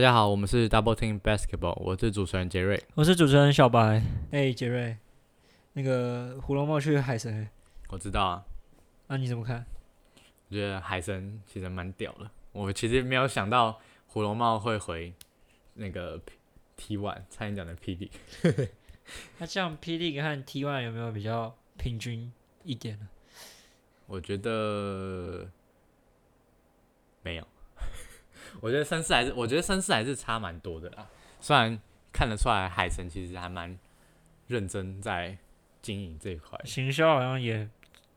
大家好，我们是 Double Team Basketball，我是主持人杰瑞。我是主持人小白。哎、杰瑞，那个胡龙茂去海神、欸，我知道啊，那、你怎么看？我觉得海神其实蛮屌的。我其实没有想到胡龙茂会回那个 T One，差点讲的 PD。那这样 P D 和 T One 有没有比较平均一点呢？我觉得没有，我觉得声势还是，我觉得声势还是差蛮多的啦。虽然看得出来海神其实还蛮认真在经营这一块，行销好像也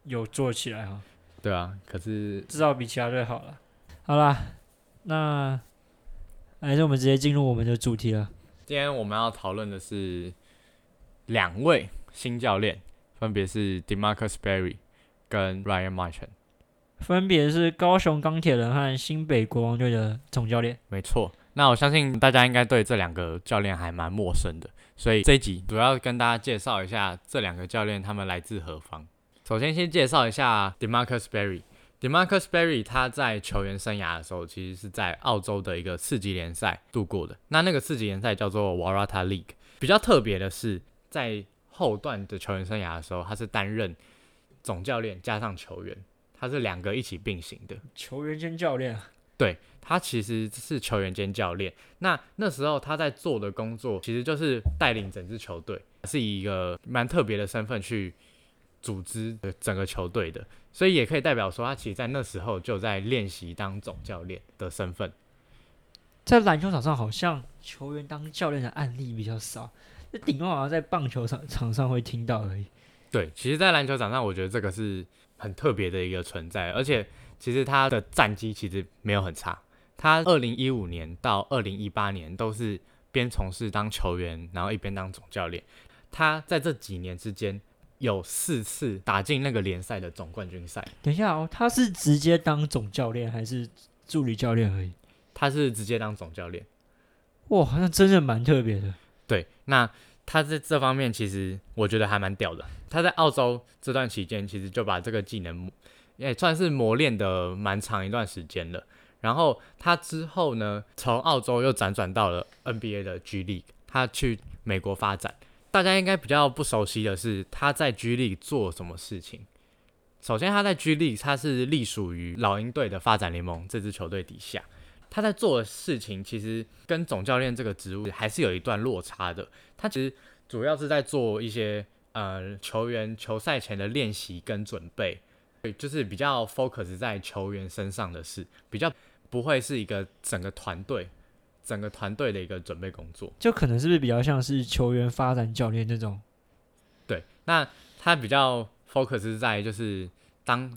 有做起来哈，对啊，可是至少比其他队好了。好啦，那还是我们直接进入我们的主题了。今天我们要讨论的是两位新教练，分别是 Demarcus Berry 跟 Ryan Marchand。分别是高雄钢铁人和新北国王队的总教练。没错，那我相信大家应该对这两个教练还蛮陌生的，所以这一集主要跟大家介绍一下这两个教练他们来自何方。首先先介绍一下 Demarcus Berry。Demarcus Berry 他在球员生涯的时候，其实是在澳洲的一个次级联赛度过的。那那个次级联赛叫做 Warata League。比较特别的是，在后段的球员生涯的时候，他是担任总教练加上球员，他是两个一起并行的。球员兼教练啊，对他其实是球员兼教练。那那时候他在做的工作，其实就是带领整支球队，是以一个蛮特别的身份去组织整个球队的。所以也可以代表说，他其实在那时候就在练习当总教练的身份。在篮球场上好像球员当教练的案例比较少，那顶多好像在棒球场场上会听到而已。对，其实，在篮球场上，我觉得这个是很特别的一个存在，而且其实他的战绩其实没有很差。他二零一五年到二零一八年都是边从事当球员，然后一边当总教练。他在这几年之间有四次打进那个联赛的总冠军赛。等一下哦，他是直接当总教练还是助理教练而已？他是直接当总教练。哇，好像真的蛮特别的。对，那他在这方面其实我觉得还蛮屌的。他在澳洲这段期间，其实就把这个技能也算是磨练的蛮长一段时间了。然后他之后呢，从澳洲又辗转到了 NBA 的 G League，他去美国发展。大家应该比较不熟悉的是他在 G League 做什么事情。首先，他在 G League 他是隶属于老鹰队的发展联盟这支球队底下。他在做的事情其实跟总教练这个职务还是有一段落差的。他其实主要是在做一些呃球员球赛前的练习跟准备，对就是比较 focus 在球员身上的事，比较不会是一个整个团队整个团队的一个准备工作。就可能是不是比较像是球员发展教练这种？对，那他比较 focus 在就是当。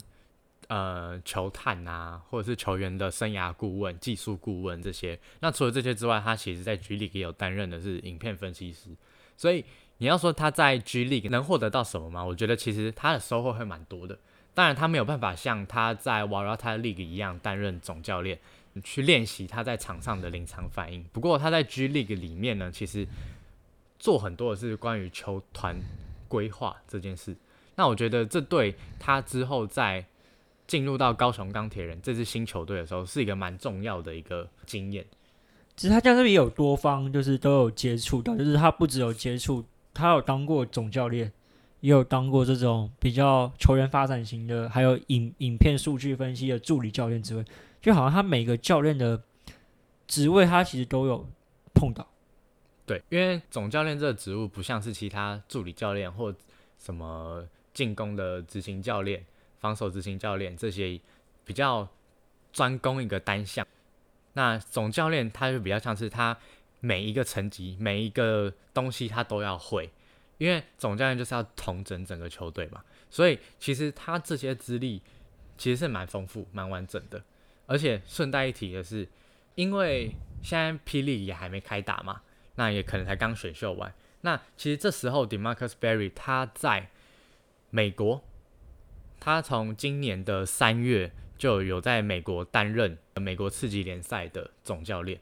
呃，球探啊，或者是球员的生涯顾问、技术顾问这些。那除了这些之外，他其实在 G League 也有担任的是影片分析师。所以你要说他在 G League 能获得到什么吗？我觉得其实他的收获会蛮多的。当然，他没有办法像他在 Waratah League 一样担任总教练，去练习他在场上的临场反应。不过他在 G League 里面呢，其实做很多的是关于球团规划这件事。那我觉得这对他之后在进入到高雄钢铁人这支新球队的时候，是一个蛮重要的一个经验。其实他这样是不是也有多方，就是都有接触到，就是他不只有接触，他有当过总教练，也有当过这种比较球员发展型的，还有影影片数据分析的助理教练职位，就好像他每个教练的职位，他其实都有碰到。对，因为总教练这个职务不像是其他助理教练或什么进攻的执行教练。防守执行教练这些比较专攻一个单项，那总教练他就比较像是他每一个层级每一个东西他都要会，因为总教练就是要统整整个球队嘛，所以其实他这些资历其实是蛮丰富蛮完整的，而且顺带一提的是，因为现在霹雳也还没开打嘛，那也可能才刚选秀完，那其实这时候 Demarcus Berry 他在美国。他从今年的三月就有在美国担任美国次级联赛的总教练。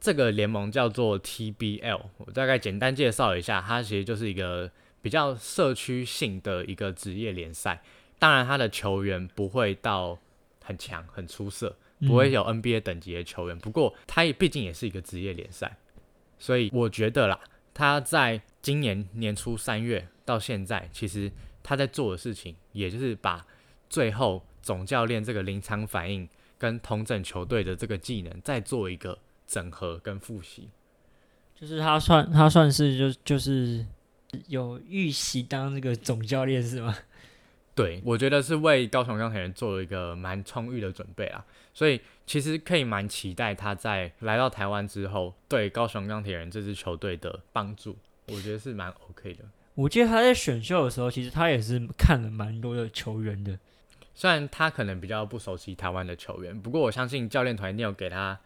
这个联盟叫做 TBL，我大概简单介绍一下，它其实就是一个比较社区性的一个职业联赛。当然，他的球员不会到很强、很出色，不会有 NBA 等级的球员。不过他也毕竟也是一个职业联赛，所以我觉得啦，他在今年年初三月到现在，其实他在做的事情，也就是把最后总教练这个临场反应跟同整球队的这个技能，再做一个整合跟复习。就是他算他算是就就是有预习当这个总教练是吗？对，我觉得是为高雄钢铁人做了一个蛮充裕的准备啊，所以其实可以蛮期待他在来到台湾之后对高雄钢铁人这支球队的帮助，我觉得是蛮 OK 的。我记得他在选秀的时候，其实他也是看了蛮多的球员的，虽然他可能比较不熟悉台湾的球员，不过我相信教练团一定有给他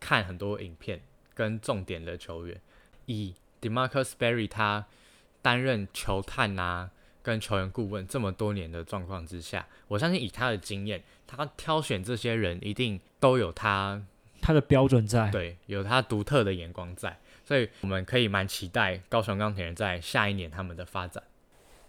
看很多影片跟重点的球员。以 Demarcus Berry 他担任球探啊。跟球员顾问这么多年的状况之下，我相信以他的经验，他挑选这些人一定都有他他的标准在，对，有他独特的眼光在，所以我们可以蛮期待高雄钢铁人在下一年他们的发展。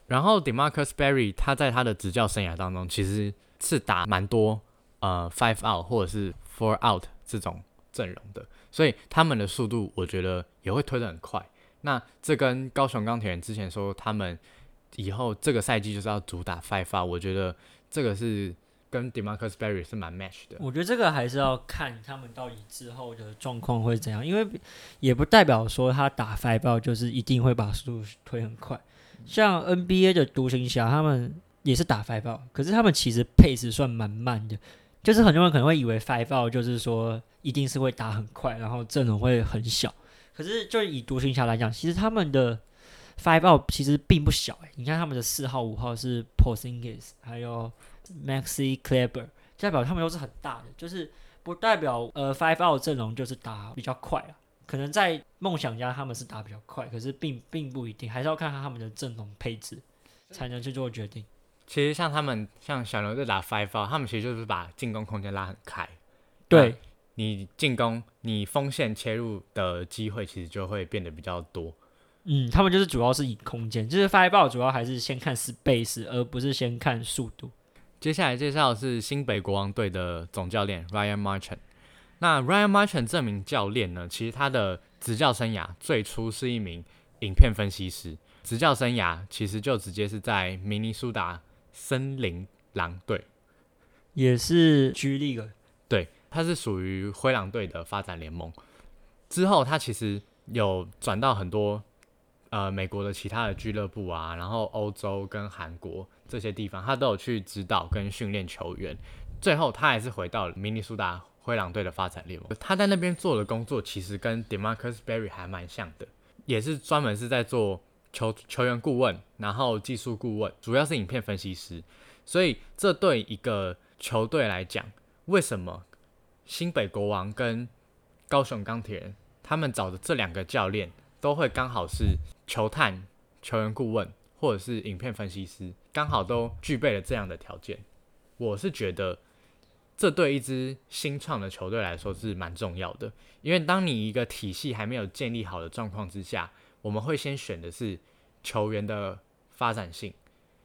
然后 Demarcus Berry 他在他的执教生涯当中，其实是打蛮多呃 five out 或者是 four out 这种阵容的，所以他们的速度我觉得也会推得很快。那这跟高雄钢铁人之前说他们。以后这个赛季就是要主打 five 发，我觉得这个是跟 Demarcus Berry 是蛮 match 的。我觉得这个还是要看他们到底之后的状况会怎样，因为也不代表说他打 five 就是一定会把速度推很快。像 NBA 的独行侠，他们也是打 five 可是他们其实 pace 算蛮慢的，就是很多人可能会以为 five 就是说一定是会打很快，然后阵容会很小。可是就以独行侠来讲，其实他们的 five ball 其实并不小哎，你看他们的四号、五号是 Porzingis，还有 Maxi Kleber，代表他们都是很大的，就是不代表呃 Five out 阵容就是打比较快啊。可能在梦想家他们是打比较快，可是并并不一定，还是要看看他们的阵容配置才能去做决定。其实像他们像小牛在打 Five out，他们其实就是把进攻空间拉很开，对你进攻你锋线切入的机会其实就会变得比较多。嗯，他们就是主要是以空间，就是 Fireball 主要还是先看 space，而不是先看速度。接下来介绍是新北国王队的总教练 Ryan Marchand。那 Ryan Marchand 这名教练呢，其实他的执教生涯最初是一名影片分析师，执教生涯其实就直接是在明尼苏达森林狼队，也是 G League，对，他是属于灰狼队的发展联盟。之后他其实有转到很多。呃，美国的其他的俱乐部啊，然后欧洲跟韩国这些地方，他都有去指导跟训练球员。最后，他还是回到了明尼苏达灰狼队的发展联盟。他在那边做的工作，其实跟 Demarcus Berry 还蛮像的，也是专门是在做球球员顾问，然后技术顾问，主要是影片分析师。所以，这对一个球队来讲，为什么新北国王跟高雄钢铁人他们找的这两个教练都会刚好是？球探、球员顾问或者是影片分析师，刚好都具备了这样的条件。我是觉得，这对一支新创的球队来说是蛮重要的。因为当你一个体系还没有建立好的状况之下，我们会先选的是球员的发展性，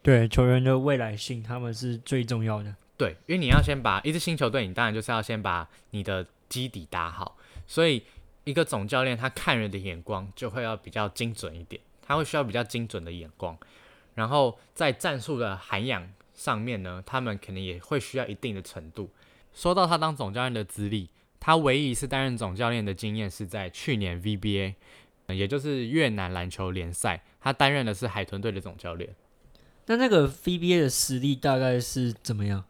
对球员的未来性，他们是最重要的。对，因为你要先把一支新球队，你当然就是要先把你的基底打好，所以。一个总教练，他看人的眼光就会要比较精准一点，他会需要比较精准的眼光，然后在战术的涵养上面呢，他们肯定也会需要一定的程度。说到他当总教练的资历，他唯一一次担任总教练的经验是在去年 VBA，也就是越南篮球联赛，他担任的是海豚队的总教练。那那个 VBA 的实力大概是怎么样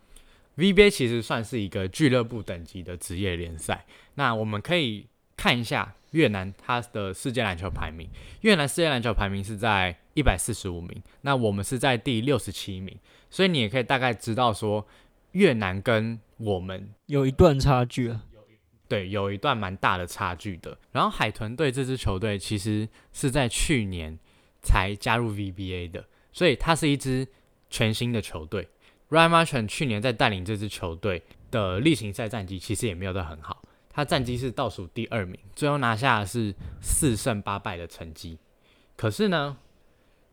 ？VBA 其实算是一个俱乐部等级的职业联赛，那我们可以。看一下越南它的世界篮球排名，越南世界篮球排名是在一百四十五名，那我们是在第六十七名，所以你也可以大概知道说越南跟我们有一段差距啊，对，有一段蛮大的差距的。然后海豚队这支球队其实是在去年才加入 VBA 的，所以它是一支全新的球队。Ryan Marchand 去年在带领这支球队的例行赛战绩其实也没有得很好。他战绩是倒数第二名，最后拿下的是四胜八败的成绩。可是呢，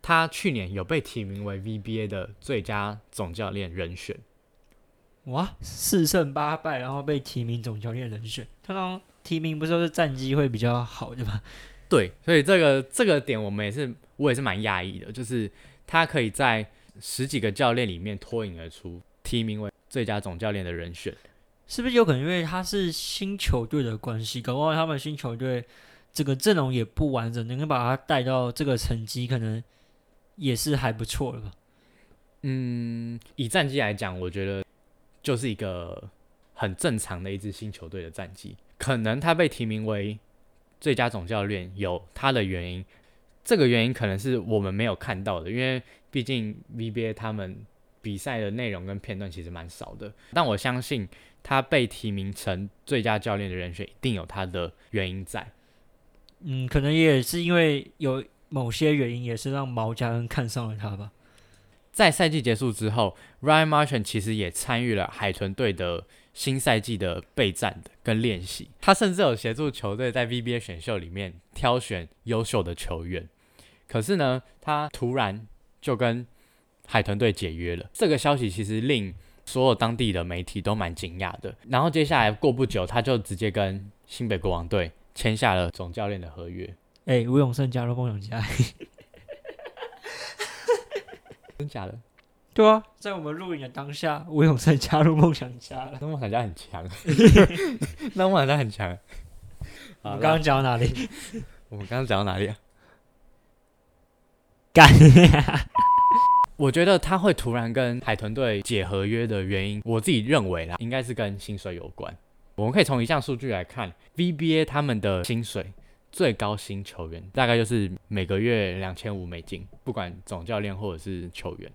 他去年有被提名为 VBA 的最佳总教练人选。哇，四胜八败，然后被提名总教练人选。通常提名不是都是战绩会比较好对吧？对，所以这个这个点我们也是，我也是蛮讶异的，就是他可以在十几个教练里面脱颖而出，提名为最佳总教练的人选。是不是有可能因为他是新球队的关系，搞不好他们新球队这个阵容也不完整，能够把他带到这个成绩，可能也是还不错了吧？嗯，以战绩来讲，我觉得就是一个很正常的一支新球队的战绩。可能他被提名为最佳总教练有他的原因，这个原因可能是我们没有看到的，因为毕竟 VBA 他们比赛的内容跟片段其实蛮少的。但我相信他被提名成最佳教练的人选，一定有他的原因在。嗯，可能也是因为有某些原因，也是让毛家恩看上了他吧。在赛季结束之后，Ryan Martin 其实也参与了海豚队的新赛季的备战的跟练习。他甚至有协助球队在 VBA 选秀里面挑选优秀的球员。可是呢，他突然就跟海豚队解约了。这个消息其实令所有当地的媒体都蛮惊讶的。然后接下来过不久，他就直接跟新北国王队签下了总教练的合约。哎，吴永胜加入梦想家。真假的？对啊，在我们录影的当下，吴永胜加入梦想家了。那梦想家很强，那梦想家很强。我们刚刚讲到哪里？我们刚刚讲到哪里啊？干！我觉得他会突然跟海豚队解合约的原因，我自己认为啦，应该是跟薪水有关。我们可以从一项数据来看，VBA 他们的薪水。最高薪球员大概就是每个月两千五美金，不管总教练或者是球员。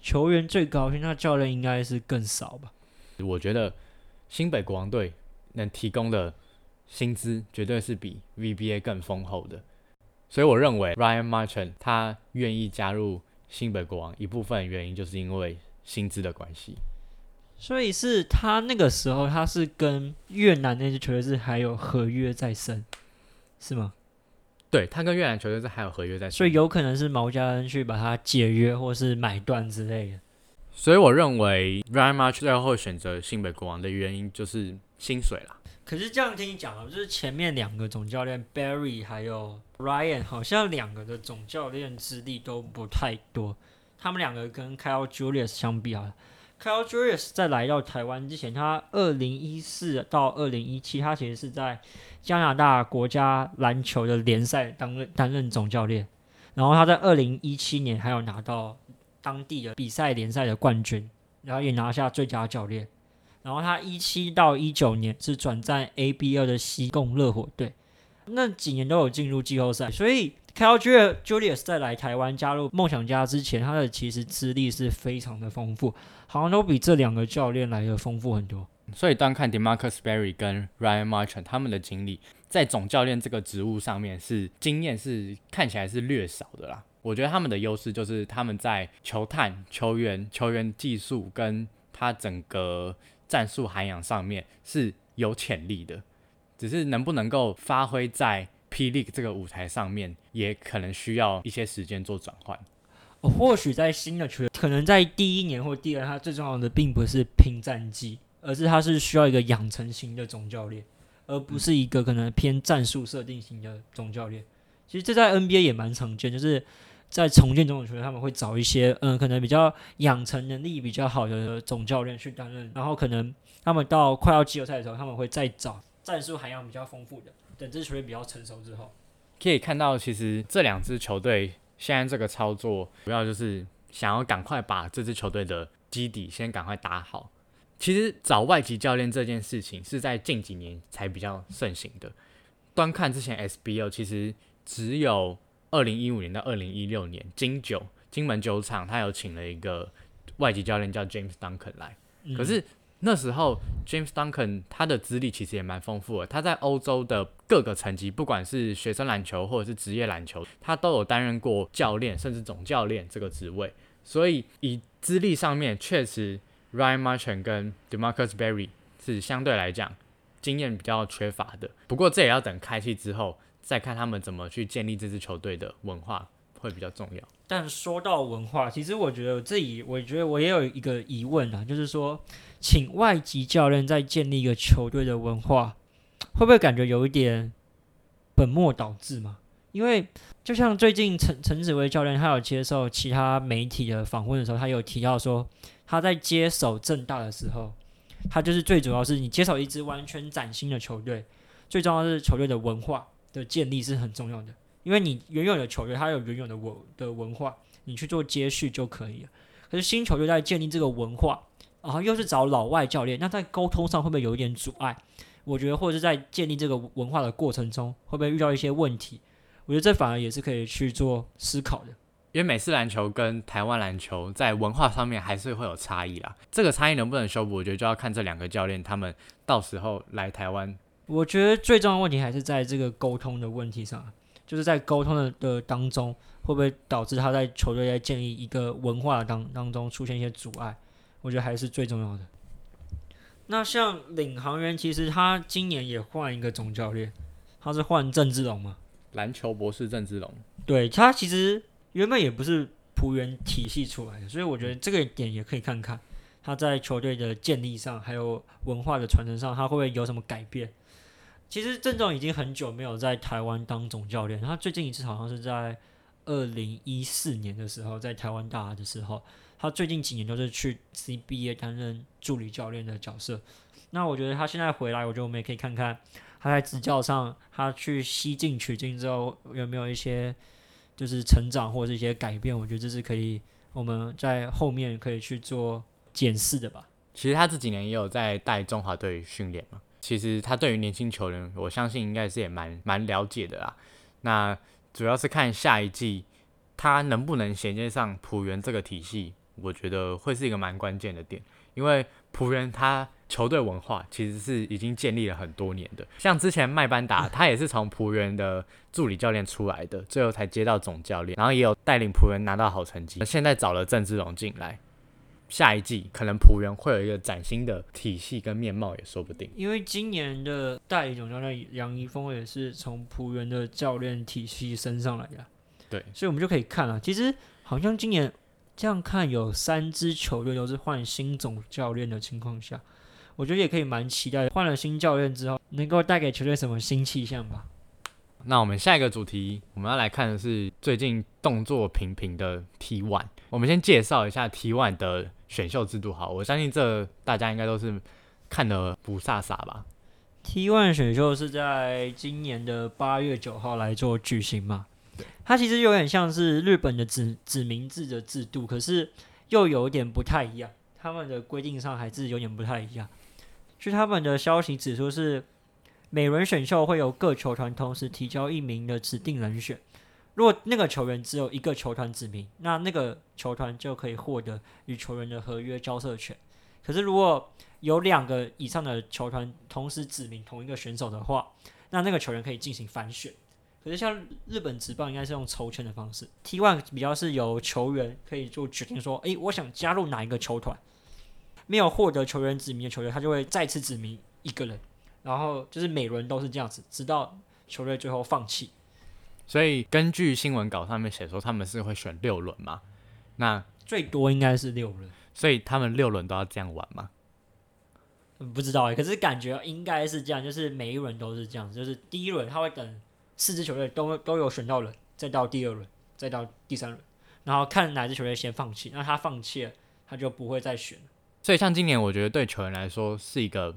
球员最高薪，那教练应该是更少吧？我觉得新北国王队能提供的薪资绝对是比 VBA 更丰厚的，所以我认为 Ryan Martin 他愿意加入新北国王一部分原因就是因为薪资的关系。所以是他那个时候他是跟越南那支球队是还有合约在身。是吗？对他跟越南球队是还有合约在身，所以有可能是毛家恩去把他解约或是买断之类的。所以我认为 Ryan March 最后选择新北国王的原因就是薪水啦。可是这样听你讲啊，就是前面两个总教练 Barry 还有 Ryan 好像两个的总教练资历都不太多，他们两个跟 Kyle Julius 相比啊。Kyle Julius 在来到台湾之前，他二零一四到二零一七，他其实是在加拿大国家篮球的联赛担任担任总教练。然后他在二零一七年还有拿到当地的比赛联赛的冠军，然后也拿下最佳教练。然后他一七到一九年是转战 ABL 的西贡热火队，那几年都有进入季后赛，所以。Kyle Julius 在来台湾加入梦想家之前，他的其实资历是非常的丰富，好像都比这两个教练来的丰富很多。所以单看 Demarcus Berry 跟 Ryan Martin 他们的经历，在总教练这个职务上面是经验是看起来是略少的啦。我觉得他们的优势就是他们在球探、球员、球员技术跟他整个战术涵养上面是有潜力的，只是能不能够发挥在。霹雳这个舞台上面，也可能需要一些时间做转换。或许在新的球队，可能在第一年或第二，他最重要的并不是拼战绩，而是他是需要一个养成型的总教练，而不是一个可能偏战术设定型的总教练。其实这在 NBA 也蛮常见，就是在重建中种球队，他们会找一些嗯，可能比较养成能力比较好的总教练去担任，然后可能他们到快要季后赛的时候，他们会再找战术涵养比较丰富的。等这支球队比较成熟之后，可以看到，其实这两支球队现在这个操作，主要就是想要赶快把这支球队的基底先赶快打好。其实找外籍教练这件事情是在近几年才比较盛行的。端看之前 SBL，其实只有二零一五年到二零一六年金九金门酒厂，他有请了一个外籍教练叫 James Duncan 来，可是。那时候，James Duncan 他的资历其实也蛮丰富的。他在欧洲的各个层级，不管是学生篮球或者是职业篮球，他都有担任过教练，甚至总教练这个职位。所以以资历上面，确实 Ryan Marchion 跟 Demarcus Berry 是相对来讲经验比较缺乏的。不过这也要等开季之后，再看他们怎么去建立这支球队的文化会比较重要。但说到文化，其实我觉得我自己，我觉得我也有一个疑问啊，就是说，请外籍教练在建立一个球队的文化，会不会感觉有一点本末倒置嘛？因为就像最近陈陈子威教练，他有接受其他媒体的访问的时候，他有提到说，他在接手正大的时候，他就是最主要是你接手一支完全崭新的球队，最重要是球队的文化的建立是很重要的。因为你原有的球队，它有原有的文的文化，你去做接续就可以了。可是新球队在建立这个文化，然后又是找老外教练，那在沟通上会不会有一点阻碍？我觉得，或者是在建立这个文化的过程中，会不会遇到一些问题？我觉得这反而也是可以去做思考的。因为美式篮球跟台湾篮球在文化上面还是会有差异啦。这个差异能不能修补，我觉得就要看这两个教练他们到时候来台湾。我觉得最重要的问题还是在这个沟通的问题上。就是在沟通的的当中，会不会导致他在球队在建立一个文化当当中出现一些阻碍？我觉得还是最重要的。那像领航员，其实他今年也换一个总教练，他是换郑志龙嘛？篮球博士郑志龙。对他其实原本也不是浦原体系出来的，所以我觉得这个点也可以看看他在球队的建立上，还有文化的传承上，他会不会有什么改变？其实郑总已经很久没有在台湾当总教练，他最近一次好像是在二零一四年的时候，在台湾大的时候，他最近几年都是去 CBA 担任助理教练的角色。那我觉得他现在回来，我觉得我们也可以看看他在执教上，他去西进取经之后有没有一些就是成长或者一些改变。我觉得这是可以我们在后面可以去做检视的吧。其实他这几年也有在带中华队训练嘛。其实他对于年轻球员，我相信应该是也蛮蛮了解的啦。那主要是看下一季他能不能衔接上浦原这个体系，我觉得会是一个蛮关键的点。因为浦原他球队文化其实是已经建立了很多年的，像之前麦班达他也是从浦原的助理教练出来的，最后才接到总教练，然后也有带领浦原拿到好成绩。现在找了郑志荣进来。下一季可能浦原会有一个崭新的体系跟面貌也说不定，因为今年的代理总教练杨一峰也是从浦原的教练体系升上来的，对，所以我们就可以看啊，其实好像今年这样看有三支球队都是换新总教练的情况下，我觉得也可以蛮期待换了新教练之后能够带给球队什么新气象吧。那我们下一个主题我们要来看的是最近动作频频的 T One，我们先介绍一下 T One 的。选秀制度好，我相信这大家应该都是看的不飒飒吧。T one 选秀是在今年的八月九号来做举行嘛？它其实有点像是日本的指指名制的制度，可是又有点不太一样。他们的规定上还是有点不太一样。据他们的消息指出，是每轮选秀会有各球团同时提交一名的指定人选。如果那个球员只有一个球团指名，那那个球团就可以获得与球员的合约交涉权。可是如果有两个以上的球团同时指名同一个选手的话，那那个球员可以进行反选。可是像日本职棒应该是用抽签的方式，T one 比较是由球员可以做决定，说，诶，我想加入哪一个球团。没有获得球员指名的球员，他就会再次指名一个人，然后就是每轮都是这样子，直到球队最后放弃。所以根据新闻稿上面写说，他们是会选六轮嘛？那最多应该是六轮。所以他们六轮都要这样玩吗？不知道哎，可是感觉应该是这样，就是每一轮都是这样，就是第一轮他会等四支球队都都有选到人，再到第二轮，再到第三轮，然后看哪支球队先放弃，那他放弃了，他就不会再选。所以像今年，我觉得对球员来说是一个。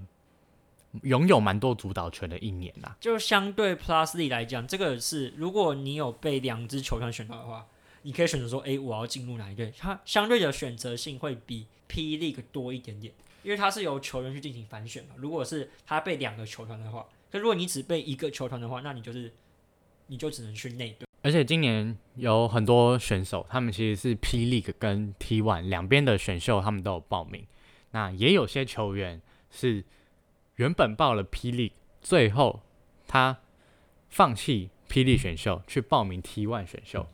拥有蛮多主导权的一年啦，就相对 Plus League 来讲，这个是如果你有被两支球团选到的话，你可以选择说，哎，我要进入哪一队？它相对的选择性会比 P League 多一点点，因为它是由球员去进行反选嘛。如果是他被两个球团的话，可如果你只被一个球团的话，那你就是你就只能去内队。而且今年有很多选手，他们其实是 P League 跟 T One 两边的选秀，他们都有报名。那也有些球员是。原本报了霹雳，最后他放弃霹雳选秀，去报名 T One 选秀。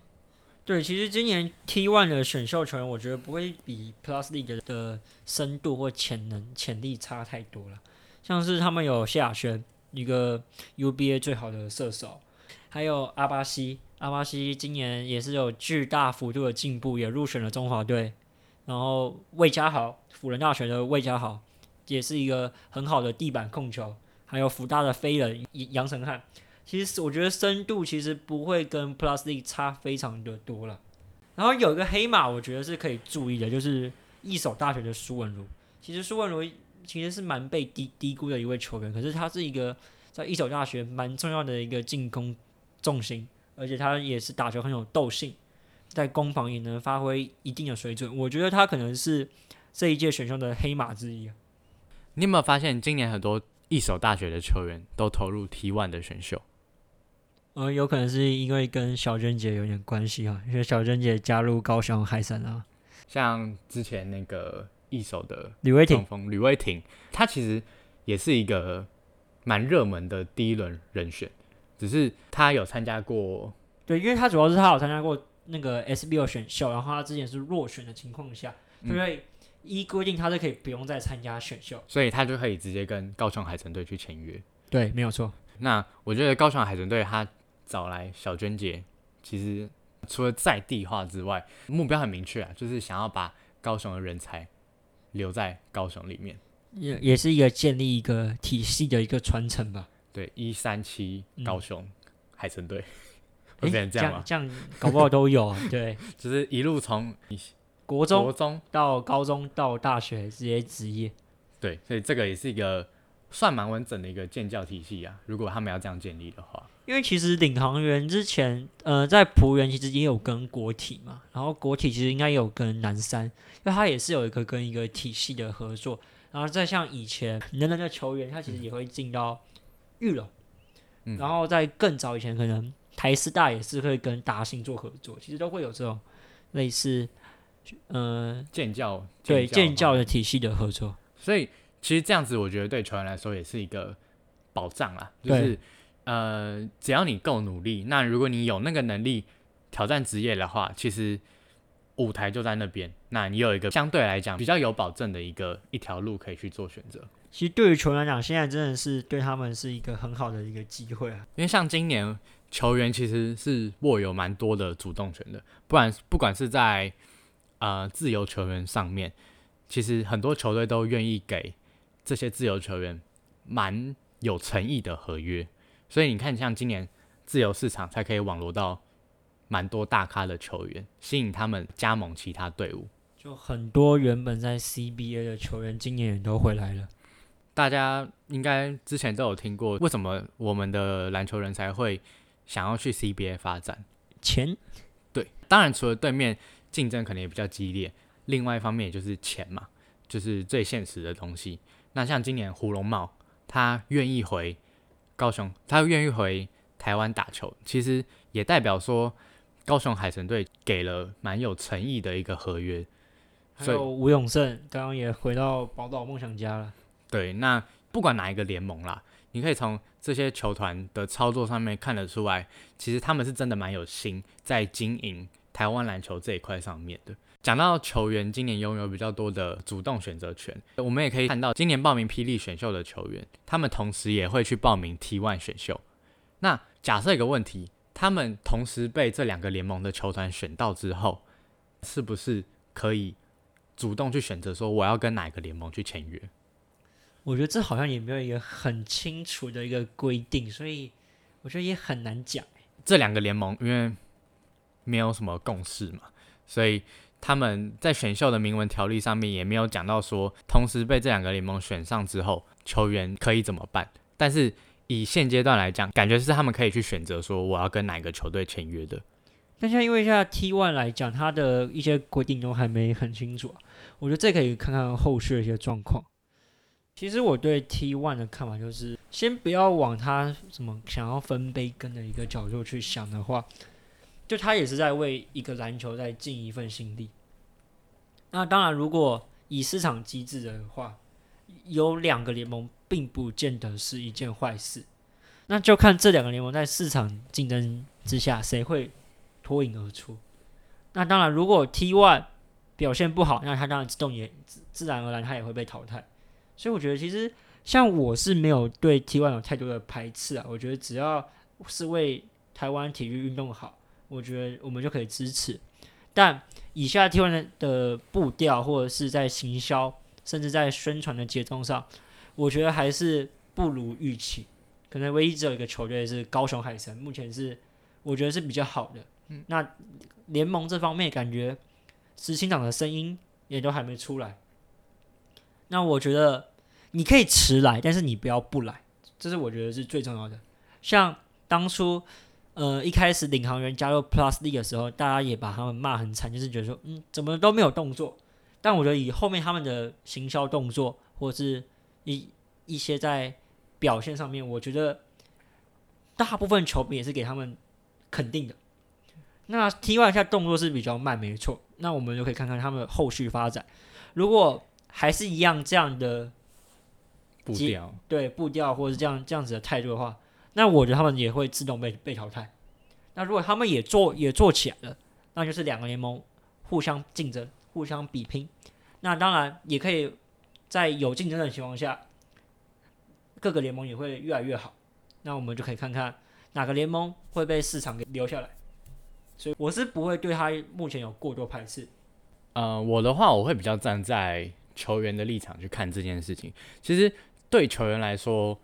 对，其实今年 T One 的选秀球员，我觉得不会比 Plus League 的深度或潜能、潜力差太多了。像是他们有谢亚轩，一个 UBA 最好的射手，还有阿巴西，阿巴西今年也是有巨大幅度的进步，也入选了中华队。然后魏家豪，辅仁大学的魏家豪，也是一个很好的地板控球。还有福大的飞人杨成汉，其实我觉得深度其实不会跟 Plus League 差非常的多了。然后有一个黑马，我觉得是可以注意的，就是一手大学的苏文如。其实苏文如其实是蛮被低低估的一位球员，可是他是一个在一手大学蛮重要的一个进攻重心，而且他也是打球很有斗性，在攻防也能发挥一定的水准。我觉得他可能是这一届选秀的黑马之一。你有没有发现今年很多？一手大学的球员都投入 T1 的选秀，呃，有可能是因为跟小娟姐有点关系啊，因为小娟姐加入高雄海神啊。像之前那个一手的吕威霆，吕威霆，他其实也是一个蛮热门的第一轮人选，只是他有参加过，对，因为他主要是他有参加过那个 SBO 选秀，然后他之前是落选的情况下，所以。依规定，他是可以不用再参加选秀，所以他就可以直接跟高雄海神队去签约。对，没有错。那我觉得高雄海神队他找来小娟姐，其实除了在地化之外，目标很明确啊，就是想要把高雄的人才留在高雄里面，也也是一个建立一个体系的一个传承吧。对，一三七高雄海神队，会变成这样吗？这样搞不好都有。对，就是一路从。国中、国中到高中到大学这些职业，对，所以这个也是一个算蛮完整的一个建教体系啊。如果他们要这样建立的话，因为其实领航员之前，呃，在浦原其实也有跟国体嘛，然后国体其实应该有跟南山，因为他也是有一个跟一个体系的合作。然后再像以前能人的球员，他其实也会进到玉龙，嗯然后在更早以前，可能台师大也是会跟达兴做合作，其实都会有这种类似。呃，建教对建教的体系的合作，所以其实这样子，我觉得对球员来说也是一个保障啦。就是呃，只要你够努力，那如果你有那个能力挑战职业的话，其实舞台就在那边。那你有一个相对来讲比较有保证的一个一条路可以去做选择。其实对于球员来讲，现在真的是对他们是一个很好的一个机会啊。因为像今年球员其实是握有蛮多的主动权的，不然不管是在呃，自由球员上面，其实很多球队都愿意给这些自由球员蛮有诚意的合约，所以你看，像今年自由市场才可以网罗到蛮多大咖的球员，吸引他们加盟其他队伍。就很多原本在 CBA 的球员，今年也都回来了。大家应该之前都有听过，为什么我们的篮球人才会想要去 CBA 发展？钱。对，当然除了对面。竞争可能也比较激烈，另外一方面也就是钱嘛，就是最现实的东西。那像今年胡龙茂，他愿意回高雄，他愿意回台湾打球，其实也代表说高雄海神队给了蛮有诚意的一个合约。还有吴永胜刚刚也回到宝岛梦想家了。对，那不管哪一个联盟啦，你可以从这些球团的操作上面看得出来，其实他们是真的蛮有心在经营。台湾篮球这一块上面的，讲到球员今年拥有比较多的主动选择权，我们也可以看到今年报名霹雳选秀的球员，他们同时也会去报名 T1 选秀。那假设一个问题，他们同时被这两个联盟的球团选到之后，是不是可以主动去选择说我要跟哪个联盟去签约？我觉得这好像也没有一个很清楚的一个规定，所以我觉得也很难讲。这两个联盟因为没有什么共识嘛，所以他们在选秀的明文条例上面也没有讲到说，同时被这两个联盟选上之后，球员可以怎么办。但是以现阶段来讲，感觉是他们可以去选择说，我要跟哪个球队签约的。但像因为现在 T One 来讲，它的一些规定都还没很清楚，我觉得这可以看看后续的一些状况。其实我对 T One 的看法就是，先不要往他什么想要分杯羹的一个角度去想的话。就他也是在为一个篮球在尽一份心力。那当然，如果以市场机制的话，有两个联盟并不见得是一件坏事。那就看这两个联盟在市场竞争之下谁会脱颖而出。那当然，如果 T One 表现不好，那他当然自动也自然而然他也会被淘汰。所以我觉得，其实像我是没有对 T One 有太多的排斥啊。我觉得只要是为台湾体育运动好。我觉得我们就可以支持。但以下 T1 的步调，或者是在行销，甚至在宣传的节奏上，我觉得还是不如预期。可能唯一只有一个球队是高雄海神，目前是我觉得是比较好的。嗯，那联盟这方面感觉执行长的声音也都还没出来。那我觉得你可以迟来，但是你不要不来，这是我觉得是最重要的。像当初呃一开始领航员加入 Plus D 的时候，大家也把他们骂很惨，就是觉得说嗯怎么都没有动作。但我觉得以后面他们的行销动作，或是一一些在表现上面，我觉得大部分球迷也是给他们肯定的。那 T One 下动作是比较慢，没错。那我们就可以看看他们后续发展。如果还是一样这样的步调，对步调，或者是这样这样子的态度的话，那我觉得他们也会自动被被淘汰。那如果他们也做也做起来了，那就是两个联盟互相竞争、互相比拼。那当然也可以在有竞争的情况下。各个联盟也会越来越好，那我们就可以看看哪个联盟会被市场给留下来。所以我是不会对他目前有过多排斥。呃，我的话我会比较站在球员的立场去看这件事情。其实对球员来说，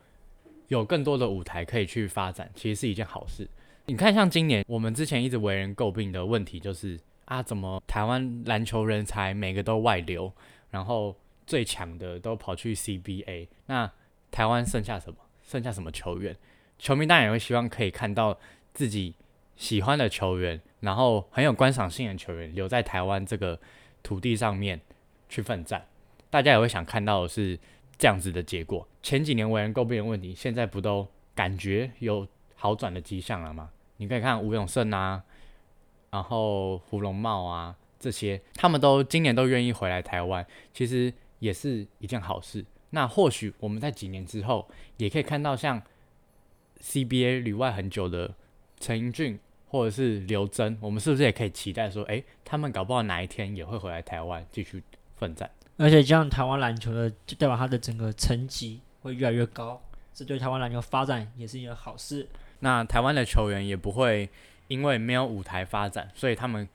有更多的舞台可以去发展，其实是一件好事。你看，像今年我们之前一直为人诟病的问题，就是啊，怎么台湾篮球人才每个都外流，然后最强的都跑去 CBA，那台湾剩下什么？剩下什么球员？球迷当然也会希望可以看到自己喜欢的球员，然后很有观赏性的球员留在台湾这个土地上面去奋战。大家也会想看到的是这样子的结果。前几年为人诟病的问题，现在不都感觉有好转的迹象了吗？你可以看吴永胜啊，然后胡龙茂啊这些，他们都今年都愿意回来台湾，其实也是一件好事。那或许我们在几年之后，也可以看到像 CBA 旅外很久的陈英俊或者是刘真，我们是不是也可以期待说，哎，他们搞不好哪一天也会回来台湾继续奋战？而且这样台湾篮球的，就代表他的整个层级会越来越高，这对台湾篮球发展也是一个好事。那台湾的球员也不会因为没有舞台发展，所以他们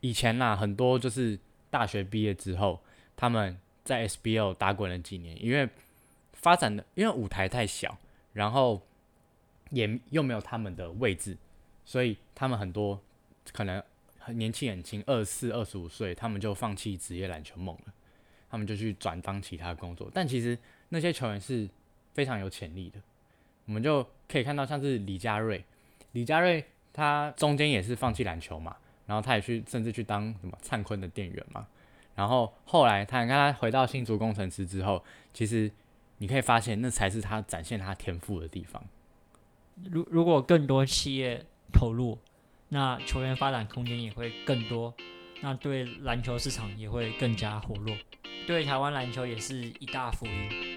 以前呐很多就是大学毕业之后，他们。在 SBL 打滚了几年，因为发展的，因为舞台太小，然后也又没有他们的位置，所以他们很多可能很年轻很轻，二四、二十五岁，他们就放弃职业篮球梦了，他们就去转当其他工作。但其实那些球员是非常有潜力的，我们就可以看到，像是李佳瑞，李佳瑞他中间也是放弃篮球嘛，然后他也去甚至去当什么灿坤的店员嘛。然后后来他，你看他回到新竹工程师之后，其实你可以发现，那才是他展现他天赋的地方。如如果更多企业投入，那球员发展空间也会更多，那对篮球市场也会更加活络，对台湾篮球也是一大福音。